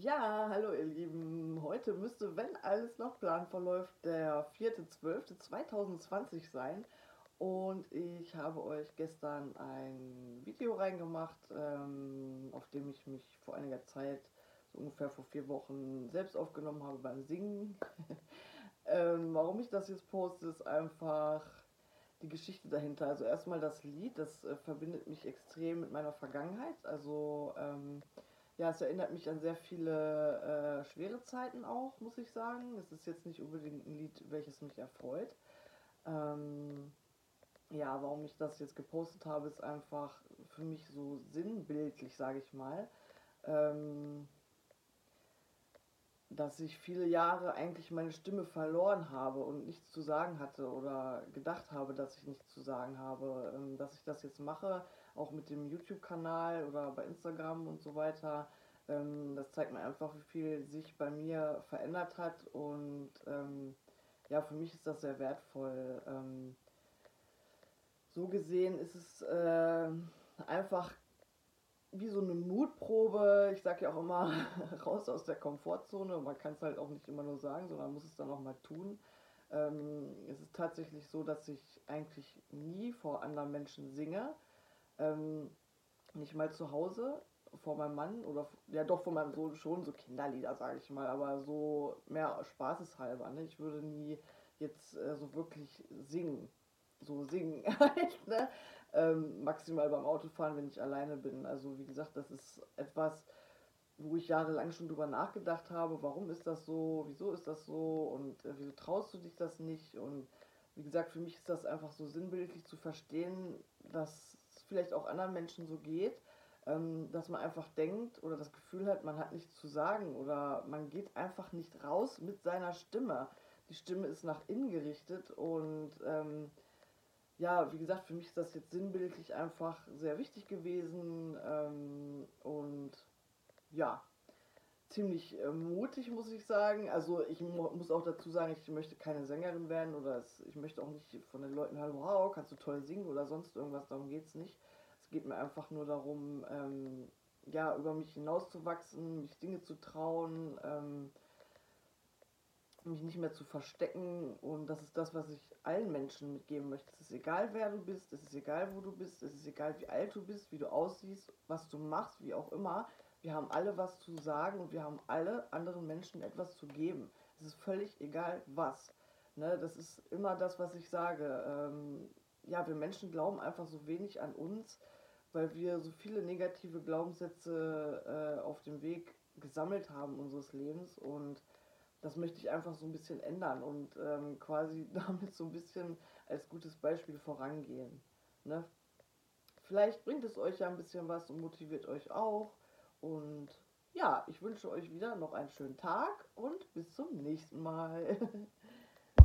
Ja, hallo ihr Lieben. Heute müsste, wenn alles nach Plan verläuft, der 4.12.2020 sein. Und ich habe euch gestern ein Video reingemacht, ähm, auf dem ich mich vor einiger Zeit, so ungefähr vor vier Wochen, selbst aufgenommen habe beim Singen. ähm, warum ich das jetzt poste, ist einfach die Geschichte dahinter. Also erstmal das Lied, das äh, verbindet mich extrem mit meiner Vergangenheit. Also ähm, ja, es erinnert mich an sehr viele äh, schwere Zeiten auch, muss ich sagen. Es ist jetzt nicht unbedingt ein Lied, welches mich erfreut. Ähm, ja, warum ich das jetzt gepostet habe, ist einfach für mich so sinnbildlich, sage ich mal. Ähm, dass ich viele Jahre eigentlich meine Stimme verloren habe und nichts zu sagen hatte oder gedacht habe, dass ich nichts zu sagen habe. Ähm, dass ich das jetzt mache, auch mit dem YouTube-Kanal oder bei Instagram und so weiter, ähm, das zeigt mir einfach, wie viel sich bei mir verändert hat und ähm, ja, für mich ist das sehr wertvoll. so gesehen ist es äh, einfach wie so eine Mutprobe. Ich sage ja auch immer, raus aus der Komfortzone. Man kann es halt auch nicht immer nur sagen, sondern muss es dann auch mal tun. Ähm, es ist tatsächlich so, dass ich eigentlich nie vor anderen Menschen singe. Ähm, nicht mal zu Hause vor meinem Mann oder ja doch vor meinem Sohn schon so Kinderlieder, sage ich mal, aber so mehr spaßeshalber. Ne? Ich würde nie jetzt äh, so wirklich singen so singen halt, ne? Ähm, maximal beim Autofahren, wenn ich alleine bin. Also wie gesagt, das ist etwas, wo ich jahrelang schon drüber nachgedacht habe, warum ist das so, wieso ist das so und äh, wieso traust du dich das nicht und wie gesagt, für mich ist das einfach so sinnbildlich zu verstehen, dass es vielleicht auch anderen Menschen so geht, ähm, dass man einfach denkt oder das Gefühl hat, man hat nichts zu sagen oder man geht einfach nicht raus mit seiner Stimme. Die Stimme ist nach innen gerichtet und ähm, ja, wie gesagt, für mich ist das jetzt sinnbildlich einfach sehr wichtig gewesen ähm, und ja, ziemlich äh, mutig, muss ich sagen. Also ich mu muss auch dazu sagen, ich möchte keine Sängerin werden oder es, ich möchte auch nicht von den Leuten hören, wow, kannst du toll singen oder sonst irgendwas, darum geht es nicht. Es geht mir einfach nur darum, ähm, ja, über mich hinauszuwachsen, mich Dinge zu trauen, ähm, mich nicht mehr zu verstecken und das ist das, was ich allen Menschen mitgeben möchte. Es ist egal, wer du bist, es ist egal, wo du bist, es ist egal, wie alt du bist, wie du aussiehst, was du machst, wie auch immer. Wir haben alle was zu sagen und wir haben alle anderen Menschen etwas zu geben. Es ist völlig egal, was. Ne, das ist immer das, was ich sage. Ähm, ja, wir Menschen glauben einfach so wenig an uns, weil wir so viele negative Glaubenssätze äh, auf dem Weg gesammelt haben unseres Lebens und das möchte ich einfach so ein bisschen ändern und ähm, quasi damit so ein bisschen als gutes Beispiel vorangehen. Ne? Vielleicht bringt es euch ja ein bisschen was und motiviert euch auch. Und ja, ich wünsche euch wieder noch einen schönen Tag und bis zum nächsten Mal.